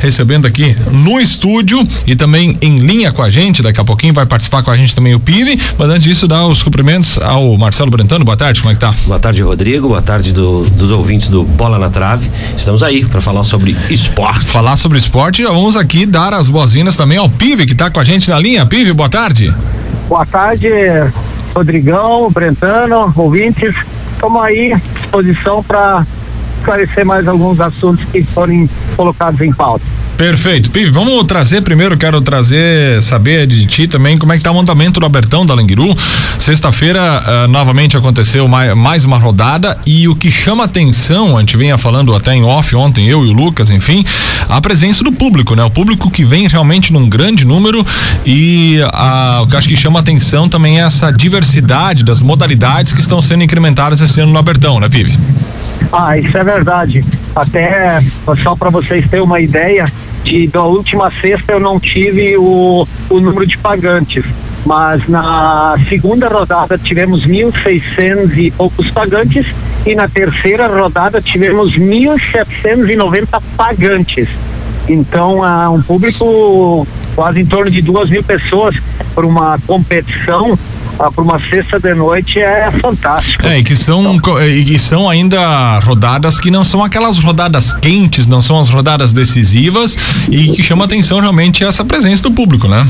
recebendo aqui no estúdio e também em linha com a gente. Daqui a pouquinho vai participar com a gente também o Pive. Mas antes disso, dar os cumprimentos ao Marcelo Brentano. Boa tarde, como é que tá? Boa tarde, Rodrigo. Boa tarde do, dos ouvintes do Bola na Trave. Estamos aí para falar sobre esporte. Falar sobre esporte, já vamos aqui dar as boas-vindas também ao Pive que está com a gente na linha. Pive, boa tarde. Boa tarde, Rodrigão, Brentano, ouvintes. Estamos aí à disposição para esclarecer mais alguns assuntos que forem colocados em pauta. Perfeito. Pive, vamos trazer primeiro, quero trazer, saber de ti também como é que tá o montamento do Abertão da Languiru. Sexta-feira, uh, novamente aconteceu mais, mais, uma rodada e o que chama atenção, a gente vinha falando até em off ontem, eu e o Lucas, enfim, a presença do público, né? O público que vem realmente num grande número e uh, o que acho que chama atenção também é essa diversidade das modalidades que estão sendo incrementadas esse ano no Abertão, né, Pive? Ah, isso é verdade. Até só para vocês terem uma ideia, de, da última sexta eu não tive o, o número de pagantes, mas na segunda rodada tivemos 1.600 e poucos pagantes e na terceira rodada tivemos 1.790 pagantes. Então, há um público quase em torno de duas mil pessoas por uma competição ah, para uma sexta de noite é fantástico. É, e que são então, e são ainda rodadas que não são aquelas rodadas quentes, não são as rodadas decisivas e que chama atenção realmente essa presença do público, né?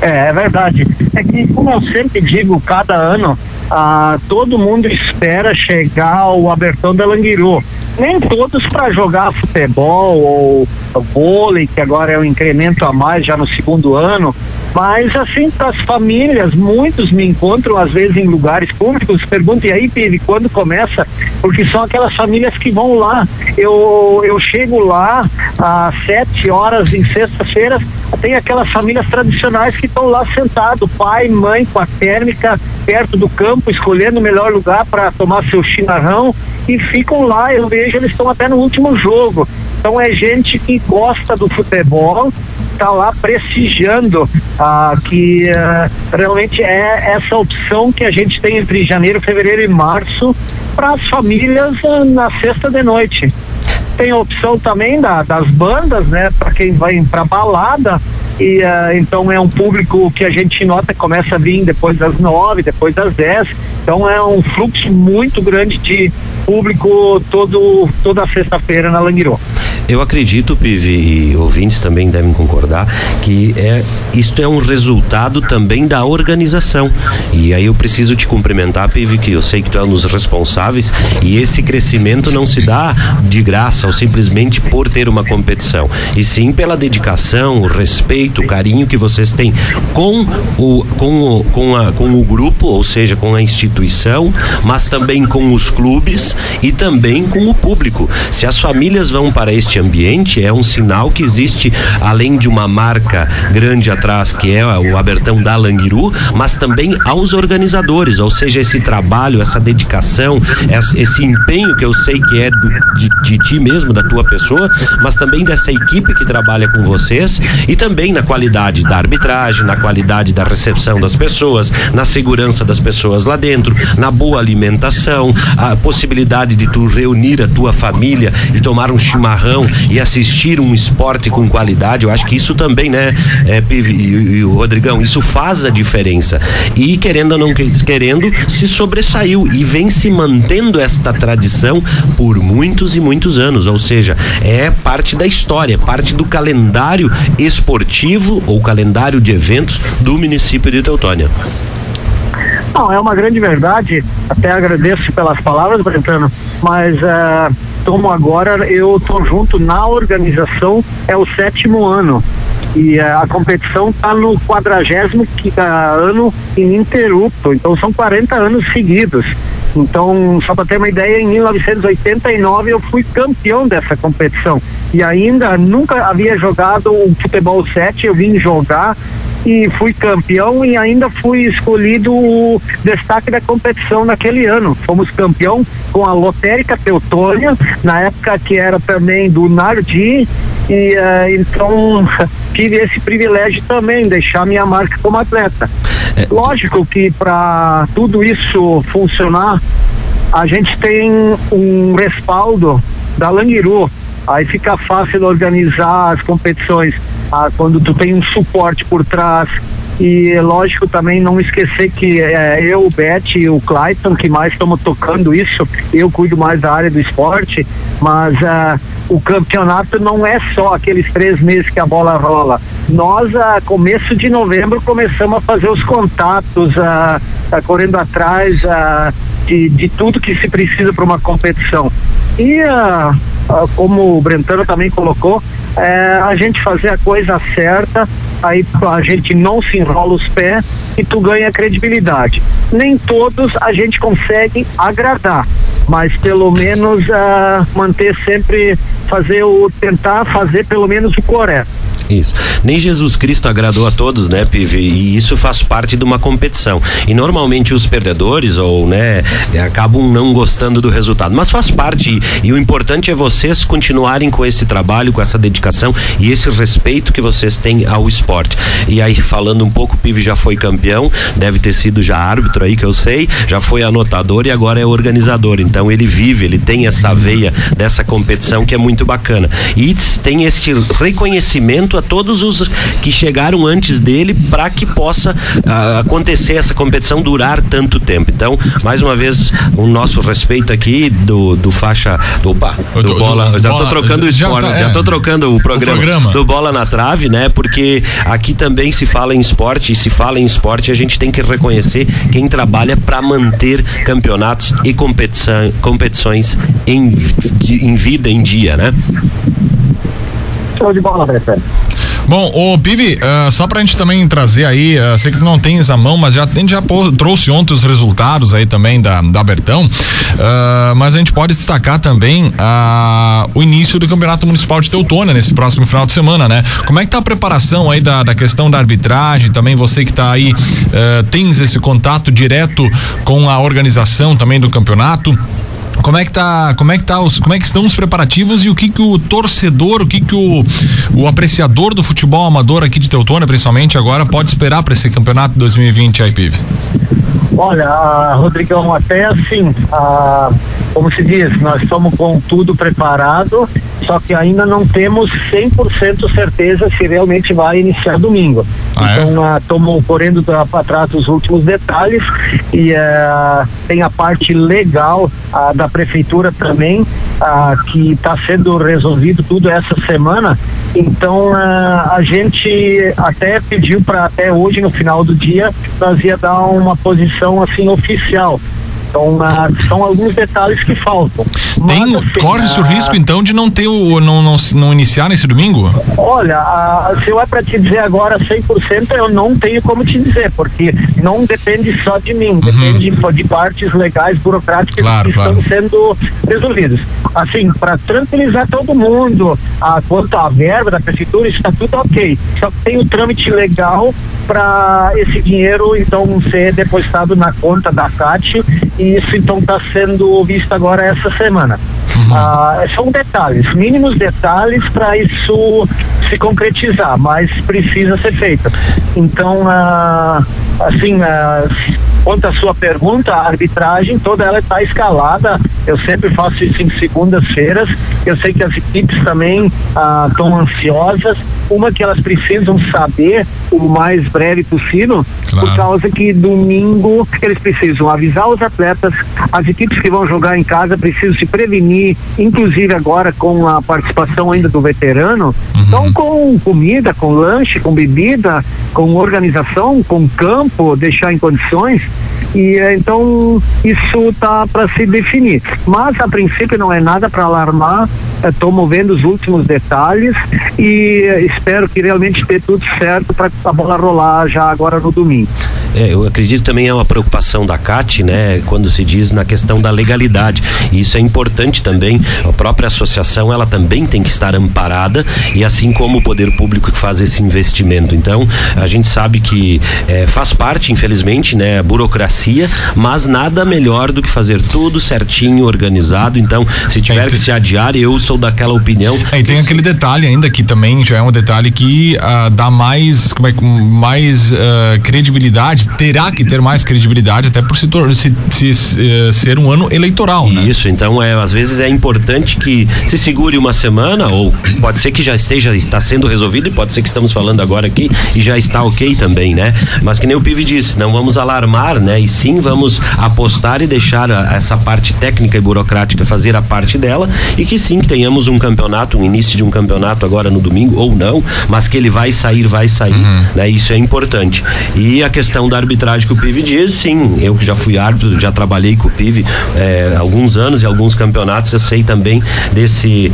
É, é verdade. É que como eu sempre digo, cada ano ah, todo mundo espera chegar o Abertão da Languiru. Nem todos para jogar futebol ou vôlei, que agora é um incremento a mais já no segundo ano, mas assim, para as famílias, muitos me encontram às vezes em lugares públicos, perguntam, e aí, Pive, quando começa? Porque são aquelas famílias que vão lá. Eu, eu chego lá às sete horas em sexta-feira, tem aquelas famílias tradicionais que estão lá sentado, pai, mãe, com a térmica, perto do campo, escolhendo o melhor lugar para tomar seu chimarrão e ficam lá. Eu vejo, eles estão até no último jogo. Então é gente que gosta do futebol, está lá prestigiando ah, que ah, realmente é essa opção que a gente tem entre janeiro, fevereiro e março para as famílias ah, na sexta de noite. Tem a opção também da, das bandas, né? Para quem vai para balada, e uh, então é um público que a gente nota começa a vir depois das nove, depois das dez. Então é um fluxo muito grande de público todo, toda sexta-feira na Languirô. Eu acredito, Pive, e ouvintes também devem concordar, que é, isto é um resultado também da organização. E aí eu preciso te cumprimentar, Pive, que eu sei que tu é um dos responsáveis, e esse crescimento não se dá de graça ou simplesmente por ter uma competição, e sim pela dedicação, o respeito, o carinho que vocês têm com o, com o, com a, com o grupo, ou seja, com a instituição, mas também com os clubes e também com o público. Se as famílias vão para este ambiente é um sinal que existe, além de uma marca grande atrás, que é o Abertão da Languiru, mas também aos organizadores, ou seja, esse trabalho, essa dedicação, esse empenho que eu sei que é do, de, de ti mesmo, da tua pessoa, mas também dessa equipe que trabalha com vocês e também na qualidade da arbitragem, na qualidade da recepção das pessoas, na segurança das pessoas lá dentro, na boa alimentação, a possibilidade de tu reunir a tua família e tomar um chimarrão e assistir um esporte com qualidade, eu acho que isso também, né, é, e, e, o Rodrigão, isso faz a diferença. E querendo ou não querendo, se sobressaiu e vem se mantendo esta tradição por muitos e muitos anos, ou seja, é parte da história, parte do calendário esportivo ou calendário de eventos do município de Teutônia. Não, é uma grande verdade. Até agradeço pelas palavras, Brentano, mas uh, tomo agora, eu estou junto na organização, é o sétimo ano. E uh, a competição está no quadragésimo uh, ano ininterrupto, então são 40 anos seguidos. Então, só para ter uma ideia, em 1989 eu fui campeão dessa competição. E ainda nunca havia jogado o futebol 7, eu vim jogar e fui campeão e ainda fui escolhido o destaque da competição naquele ano. Fomos campeão com a Lotérica Teutônia, na época que era também do Nardi, e uh, então tive esse privilégio também, deixar minha marca como atleta. É. Lógico que para tudo isso funcionar, a gente tem um respaldo da Langiru. Aí fica fácil organizar as competições ah, quando tu tem um suporte por trás, e lógico também não esquecer que é, eu, o Beth e o Clayton que mais estamos tocando isso, eu cuido mais da área do esporte, mas uh, o campeonato não é só aqueles três meses que a bola rola. Nós, a uh, começo de novembro, começamos a fazer os contatos, uh, uh correndo atrás uh, de, de tudo que se precisa para uma competição. E uh, como o Brentano também colocou, é, a gente fazer a coisa certa, aí a gente não se enrola os pés e tu ganha credibilidade. Nem todos a gente consegue agradar, mas pelo menos uh, manter sempre, fazer o, tentar fazer pelo menos o correto. Isso. Nem Jesus Cristo agradou a todos, né, Pive? E isso faz parte de uma competição. E normalmente os perdedores ou, né, acabam não gostando do resultado, mas faz parte e, o importante é vocês continuarem com esse trabalho, com essa dedicação e esse respeito que vocês têm ao esporte. E aí falando um pouco, o Pive já foi campeão, deve ter sido já árbitro aí que eu sei, já foi anotador e agora é organizador. Então ele vive, ele tem essa veia dessa competição que é muito bacana. E tem este reconhecimento a todos os que chegaram antes dele para que possa uh, acontecer essa competição durar tanto tempo. Então, mais uma vez, o nosso respeito aqui do, do faixa. Do, opa, do tô, bola. Do, já bola, tô trocando o esporte, já, tá, é, já tô trocando o programa, o programa, do bola na trave, né? Porque aqui também se fala em esporte e se fala em esporte, a gente tem que reconhecer quem trabalha para manter campeonatos e competição, competições em, em vida, em dia, né? Show de bola. Bom, o Pivi, uh, só pra gente também trazer aí, uh, sei que não tens a mão, mas já, a gente já trouxe ontem os resultados aí também da, da Bertão, uh, mas a gente pode destacar também uh, o início do Campeonato Municipal de Teutônia nesse próximo final de semana, né? Como é que tá a preparação aí da, da questão da arbitragem, também você que tá aí, tens esse contato direto com a organização também do campeonato? Como é que tá, como é que tá os, como é que estão os preparativos e o que que o torcedor, o que que o, o apreciador do futebol amador aqui de Teutônia, principalmente agora, pode esperar para esse campeonato 2020 aí, Pive? Olha, Rodrigão, até assim, como se diz, nós estamos com tudo preparado, só que ainda não temos 100% certeza se realmente vai iniciar domingo. Ah, é? então, é? correndo para trás os últimos detalhes e uh, tem a parte legal uh, da prefeitura também, uh, que está sendo resolvido tudo essa semana. Então, a gente até pediu para até hoje, no final do dia, nós ia dar uma posição assim oficial. Então, são alguns detalhes que faltam. Tem, assim, corre-se o risco então de não ter o não, não, não iniciar nesse domingo? Olha, se eu é para te dizer agora 100%, eu não tenho como te dizer, porque não depende só de mim, uhum. depende de partes legais, burocráticas claro, que claro. estão sendo resolvidas. Assim, para tranquilizar todo mundo, quanto à verba da prefeitura, está tudo ok. Só que tem o trâmite legal para esse dinheiro então ser depositado na conta da CAT e isso então está sendo visto agora essa semana. Uhum. Ah, são detalhes, mínimos detalhes para isso se concretizar, mas precisa ser feito. Então, ah, assim, ah, quanto à sua pergunta, a arbitragem toda ela está escalada. Eu sempre faço isso em segundas-feiras. Eu sei que as equipes também estão ansiosas. Uma que elas precisam saber o mais breve possível, claro. por causa que domingo eles precisam avisar os atletas, as equipes que vão jogar em casa precisam se prevenir, inclusive agora com a participação ainda do veterano. Uhum. Então, com comida, com lanche, com bebida, com organização, com campo, deixar em condições. E eh, então isso está para se definir. Mas a princípio não é nada para alarmar. Estou eh, movendo os últimos detalhes e eh, espero que realmente dê tudo certo para a bola rolar já agora no domingo. É, eu acredito também é uma preocupação da CAT, né, quando se diz na questão da legalidade. E isso é importante também. A própria associação, ela também tem que estar amparada e assim como o poder público que faz esse investimento. Então, a gente sabe que é, faz parte, infelizmente, né, a burocracia, mas nada melhor do que fazer tudo certinho, organizado. Então, se tiver que se adiar, eu sou daquela opinião. É, e tem aquele detalhe ainda que também já é um detalhe que uh, dá mais, como é, mais uh, credibilidade, terá que ter mais credibilidade até por se, se, se uh, ser um ano eleitoral. Né? Isso, então é às vezes é importante que se segure uma semana ou pode ser que já esteja está sendo resolvido e pode ser que estamos falando agora aqui e já está ok também, né? Mas que nem o Pive disse, não vamos alarmar, né? E sim vamos apostar e deixar a, essa parte técnica e burocrática fazer a parte dela e que sim que tenhamos um campeonato, um início de um campeonato agora no domingo ou não, mas que ele vai sair, vai sair, uhum. né? Isso é importante. E a questão da arbitragem que o Pive diz, sim, eu que já fui árbitro, já trabalhei com o Pive é, alguns anos e alguns campeonatos, eu sei também desse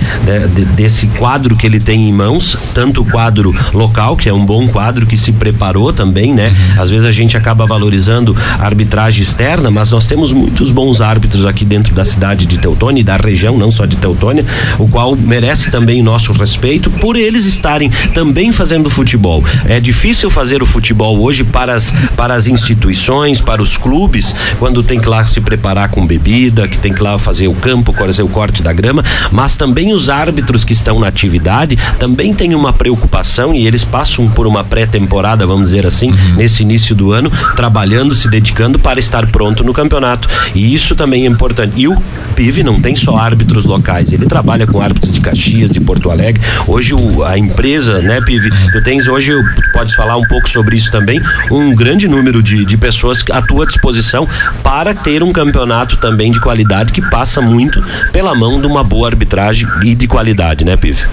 de, desse quadro que ele tem em mãos, tanto o quadro local, que é um bom quadro que se preparou também, né? Uhum. Às vezes a gente acaba valorizando a arbitragem externa, mas nós temos muitos bons árbitros aqui dentro da cidade de Teutônia e da região, não só de Teutônia, o qual merece também nosso respeito por eles estarem também fazendo futebol. É difícil fazer o futebol hoje para as, para as instituições, para os clubes, quando tem que lá se preparar com bebida, que tem que lá fazer o campo, fazer o corte da grama, mas também os árbitros que estão na atividade também têm uma preocupação e eles passam por uma pré-temporada, vamos dizer assim, uhum. nesse início do ano, trabalhando, se dedicando para estar pronto no campeonato. E isso também é importante. E o PIV não tem só árbitros locais, ele trabalha com árbitros de Caxias, de Porto Alegre. Hoje o, a empresa, né, PIV, tu tens hoje, podes falar um pouco sobre isso também, um grande número de, de pessoas à tua disposição para ter um campeonato também de qualidade que passa muito pela mão de uma boa arbitragem e de qualidade, né, Pive?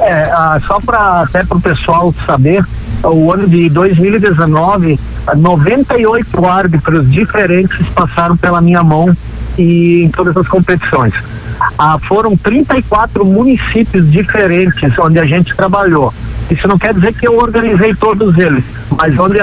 É, ah, só para até para o pessoal saber, o ano de 2019, 98 árbitros diferentes passaram pela minha mão e em todas as competições. Ah, foram 34 municípios diferentes onde a gente trabalhou. Isso não quer dizer que eu organizei todos eles, mas onde,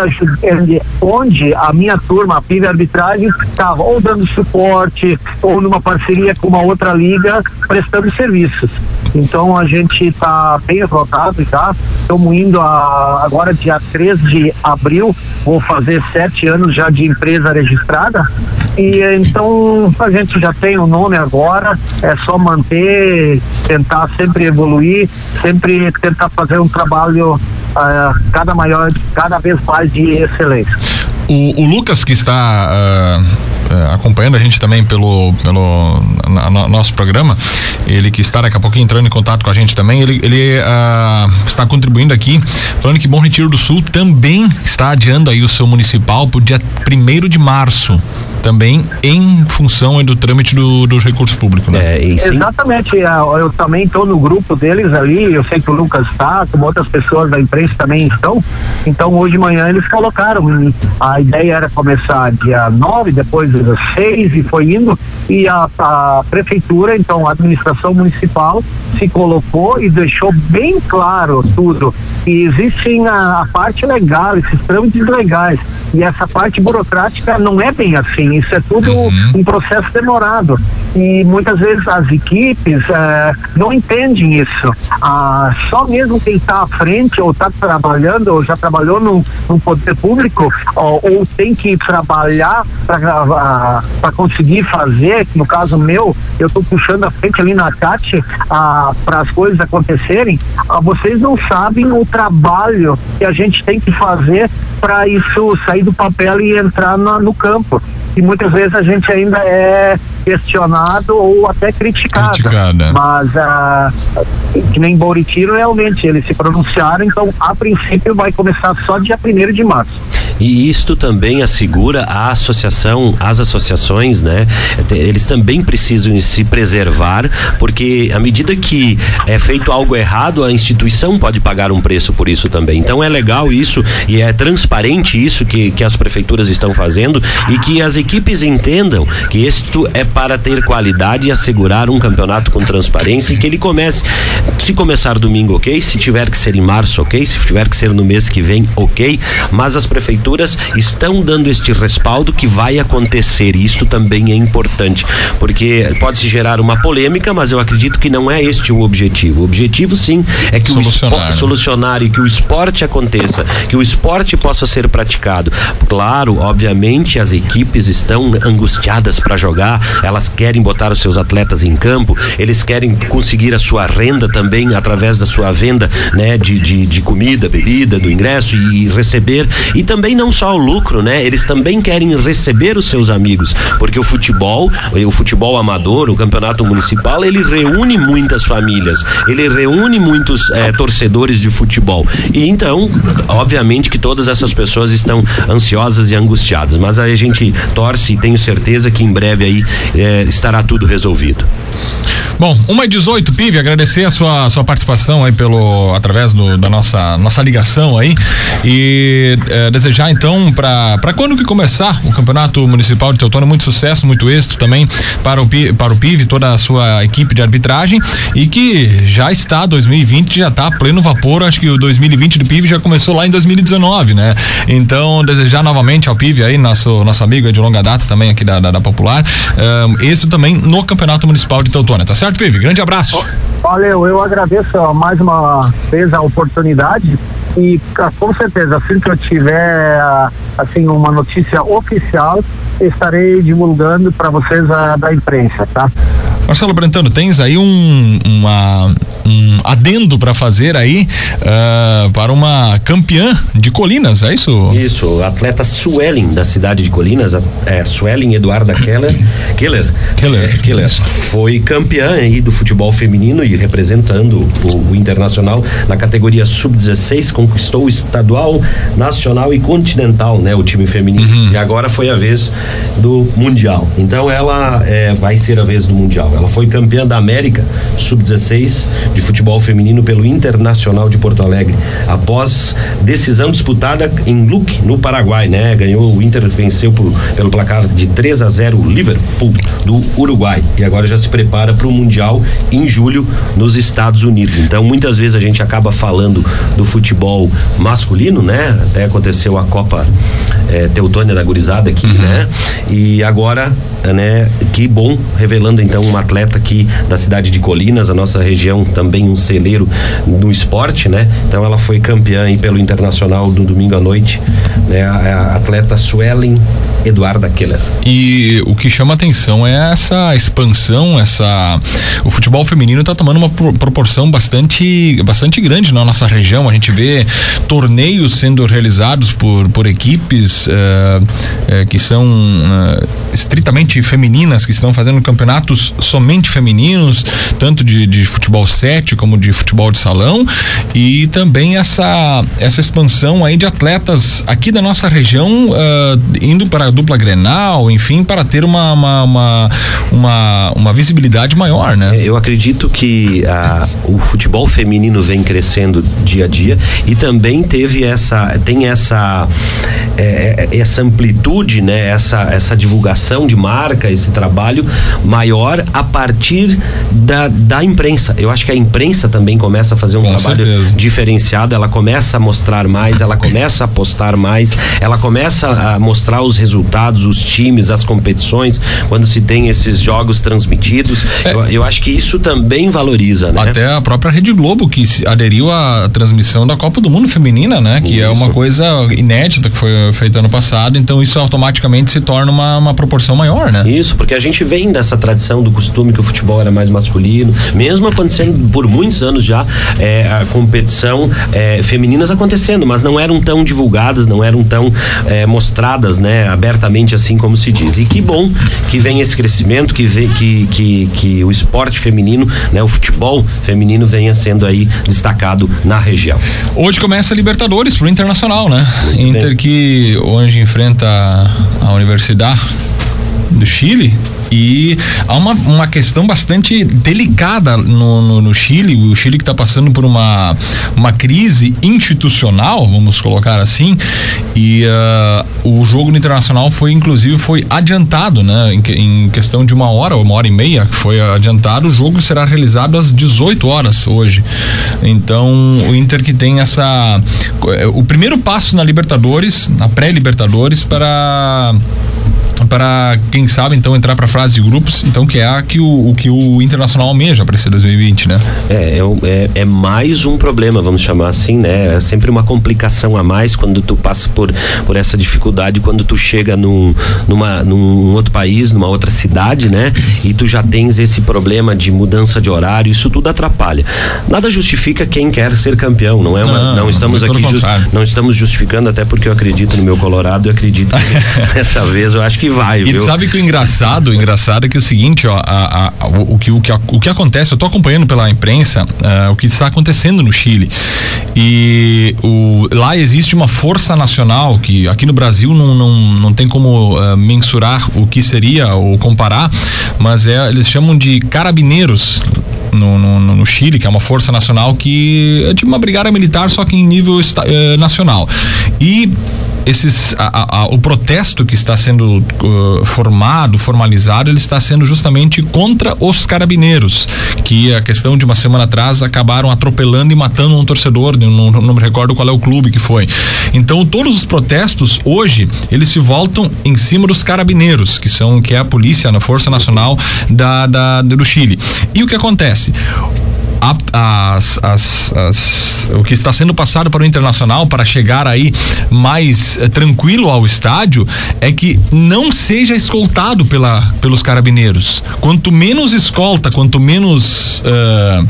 onde a minha turma, a PIB Arbitragem, estava ou dando suporte ou numa parceria com uma outra liga prestando serviços. Então a gente está bem exaltado já. Estamos indo a, agora dia 3 de abril, vou fazer sete anos já de empresa registrada. E então a gente já tem o um nome agora, é só manter, tentar sempre evoluir, sempre tentar fazer um trabalho uh, cada maior, cada vez mais de excelência. O, o Lucas que está uh acompanhando a gente também pelo, pelo na, na, nosso programa, ele que está daqui a pouquinho entrando em contato com a gente também, ele, ele uh, está contribuindo aqui, falando que Bom Retiro do Sul também está adiando aí o seu municipal para o dia primeiro de março também em função do trâmite do, do recurso público, né? É, Exatamente, é, eu também estou no grupo deles ali, eu sei que o Lucas está, como outras pessoas da imprensa também estão, então hoje de manhã eles colocaram, a ideia era começar dia 9, depois dia 6 e foi indo, e a, a prefeitura, então a administração municipal se colocou e deixou bem claro tudo, e existem a, a parte legal, esses trâmites legais, e essa parte burocrática não é bem assim, isso é tudo uhum. um processo demorado. E muitas vezes as equipes eh, não entendem isso. Ah, só mesmo quem está à frente ou está trabalhando ou já trabalhou no, no poder público ou, ou, tem que trabalhar para uh, conseguir fazer, no caso meu, eu estou puxando a frente ali na CAT ah, para as coisas acontecerem, ah, vocês não sabem o trabalho que a gente tem que fazer para isso sair do papel e entrar na, no campo. E muitas vezes a gente ainda é questionado ou até criticado. Criticada. Mas uh, que nem Boritiro realmente eles se pronunciaram, então a princípio vai começar só dia primeiro de março. E isto também assegura a associação, as associações, né? Eles também precisam se preservar, porque à medida que é feito algo errado, a instituição pode pagar um preço por isso também. Então é legal isso e é transparente isso que, que as prefeituras estão fazendo e que as equipes entendam que isto é para ter qualidade e assegurar um campeonato com transparência e que ele comece. Se começar domingo, ok. Se tiver que ser em março, ok. Se tiver que ser no mês que vem, ok. Mas as prefeituras prefeituras estão dando este respaldo que vai acontecer. E isto também é importante, porque pode se gerar uma polêmica, mas eu acredito que não é este o objetivo. O objetivo sim é que solucionar, o esporte, solucionar e que o esporte aconteça, que o esporte possa ser praticado. Claro, obviamente as equipes estão angustiadas para jogar, elas querem botar os seus atletas em campo, eles querem conseguir a sua renda também através da sua venda, né, de, de, de comida, bebida, do ingresso e, e receber e também não só o lucro, né? Eles também querem receber os seus amigos, porque o futebol, o futebol amador, o campeonato municipal, ele reúne muitas famílias, ele reúne muitos é, torcedores de futebol. E então, obviamente que todas essas pessoas estão ansiosas e angustiadas, mas a gente torce e tenho certeza que em breve aí é, estará tudo resolvido. Bom, uma e 18, Pive, agradecer a sua, sua participação aí pelo, através do, da nossa, nossa ligação aí e é, desejar então para quando que começar o Campeonato Municipal de Teutônio, muito sucesso, muito êxito também para o, para o Pive, toda a sua equipe de arbitragem e que já está 2020, já está pleno vapor, acho que o 2020 do Pive já começou lá em 2019, né? Então, desejar novamente ao Pive aí, nosso, nosso amigo de longa data também aqui da, da, da Popular, um, êxito também no Campeonato Municipal de Teutônia, tá certo? Pive? Grande abraço. Valeu, eu agradeço mais uma vez a oportunidade e com certeza assim que eu tiver assim uma notícia oficial estarei divulgando para vocês a da imprensa, tá? Marcelo Brentano, tens aí um, uma, um adendo para fazer aí uh, para uma campeã de Colinas, é isso? Isso, atleta Suelen da cidade de Colinas, é, Suelen Eduarda Keller, Keller, Keller, é, Keller foi campeã aí do futebol feminino e representando o, o internacional na categoria sub-16, conquistou o estadual, nacional e continental, né, o time feminino. Uhum. E agora foi a vez do mundial. Então ela é, vai ser a vez do mundial. Ela foi campeã da América sub-16 de futebol feminino pelo Internacional de Porto Alegre, após decisão disputada em Luque, no Paraguai, né? Ganhou o Inter venceu por, pelo placar de 3 a 0 o Liverpool do Uruguai e agora já se prepara para o mundial em julho nos Estados Unidos. Então, muitas vezes a gente acaba falando do futebol masculino, né? Até aconteceu a Copa é, Teutônia da Gurizada aqui, uhum. né? E agora, né? Que bom, revelando então uma atleta aqui da cidade de Colinas, a nossa região também um celeiro no esporte, né? Então ela foi campeã aí pelo Internacional no domingo à noite, né? A atleta Suelen Eduarda Keller. E o que chama atenção é essa expansão, essa o futebol feminino está tomando uma proporção bastante bastante grande na nossa região. A gente vê torneios sendo realizados por por equipes uh, uh, que são uh, estritamente femininas, que estão fazendo campeonatos somente femininos, tanto de, de futebol 7 como de futebol de salão e também essa essa expansão aí de atletas aqui da nossa região indo para dupla Grenal, enfim, para ter uma, uma, uma, uma, uma visibilidade maior, né? Eu acredito que a, o futebol feminino vem crescendo dia a dia e também teve essa, tem essa, é, é essa amplitude, né? Essa, essa divulgação de marca, esse trabalho maior a partir da, da imprensa. Eu acho que a imprensa também começa a fazer um Com trabalho certeza. diferenciado, ela começa a mostrar mais, ela começa a postar mais, ela começa a mostrar os resultados os times, as competições, quando se tem esses jogos transmitidos. É. Eu, eu, acho que isso também valoriza, né? Até a própria Rede Globo que aderiu à transmissão da Copa do Mundo Feminina, né? Que isso. é uma coisa inédita que foi feita ano passado, então isso automaticamente se torna uma, uma proporção maior, né? Isso, porque a gente vem dessa tradição do costume que o futebol era mais masculino, mesmo acontecendo por muitos anos já é, a competição é, femininas acontecendo, mas não eram tão divulgadas, não eram tão é, mostradas, né? Abertamente assim como se diz. E que bom que vem esse crescimento, que vem que, que, que o esporte feminino, né, o futebol feminino venha sendo aí destacado na região. Hoje começa a Libertadores pro Internacional, né? Muito Inter bem. que hoje enfrenta a Universidade do Chile E há uma, uma questão bastante delicada no, no, no Chile, o Chile que está passando por uma, uma crise institucional, vamos colocar assim, e uh, o jogo no internacional foi inclusive foi adiantado, né? Em, em, questão de uma hora, uma hora e meia, foi adiantado, o jogo será realizado às 18 horas hoje. Então o Inter que tem essa o primeiro passo na Libertadores, na pré-Libertadores para para quem sabe então entrar para a fase de grupos, então que é a que o, o que o Internacional almeja para esse 2020, né? É, é, é, é, mais um problema, vamos chamar assim, né? É sempre uma complicação a mais quando tu passa por, por essa dificuldade, quando tu chega num, numa, num outro país, numa outra cidade, né? E tu já tens esse problema de mudança de horário, isso tudo atrapalha. Nada justifica quem quer ser campeão, não é uma, não, não estamos aqui não estamos justificando até porque eu acredito no meu Colorado, eu acredito que dessa vez eu acho que vai, e viu? sabe que o engraçado, o engraçado é que é o seguinte, ó, a, a, o, o, que, o, que, o que acontece, eu tô acompanhando pela imprensa uh, o que está acontecendo no Chile. E o, lá existe uma força nacional que aqui no Brasil não, não, não tem como uh, mensurar o que seria ou comparar, mas é, eles chamam de carabineiros no, no, no, Chile, que é uma força nacional que é tipo uma brigada militar, só que em nível uh, nacional. E esses a, a, o protesto que está sendo uh, formado, formalizado, ele está sendo justamente contra os carabineiros, que a questão de uma semana atrás acabaram atropelando e matando um torcedor, não, não me recordo qual é o clube que foi. Então todos os protestos hoje eles se voltam em cima dos carabineiros, que são que é a polícia, a força nacional da, da do Chile. E o que acontece? As, as, as, o que está sendo passado para o internacional para chegar aí mais eh, tranquilo ao estádio é que não seja escoltado pela, pelos carabineiros. Quanto menos escolta, quanto menos uh,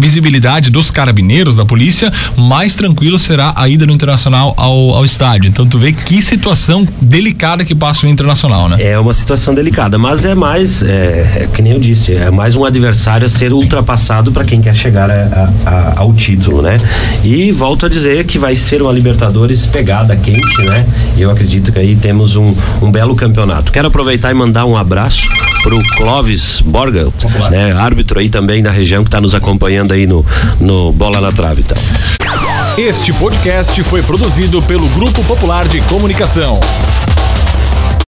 visibilidade dos carabineiros, da polícia, mais tranquilo será a ida do Internacional ao, ao estádio. Então tu vê que situação delicada que passa o Internacional, né? É uma situação delicada, mas é mais, é, é que nem eu disse, é mais um adversário a ser ultrapassado para quem quer chegar a, a, ao título, né? E volto a dizer que vai ser uma Libertadores pegada quente, né? E eu acredito que aí temos um, um belo campeonato. Quero aproveitar e mandar um abraço pro Clóvis Borga, né? Árbitro aí também da região que está nos acompanhando aí no, no Bola na Trave, então. Este podcast foi produzido pelo Grupo Popular de Comunicação.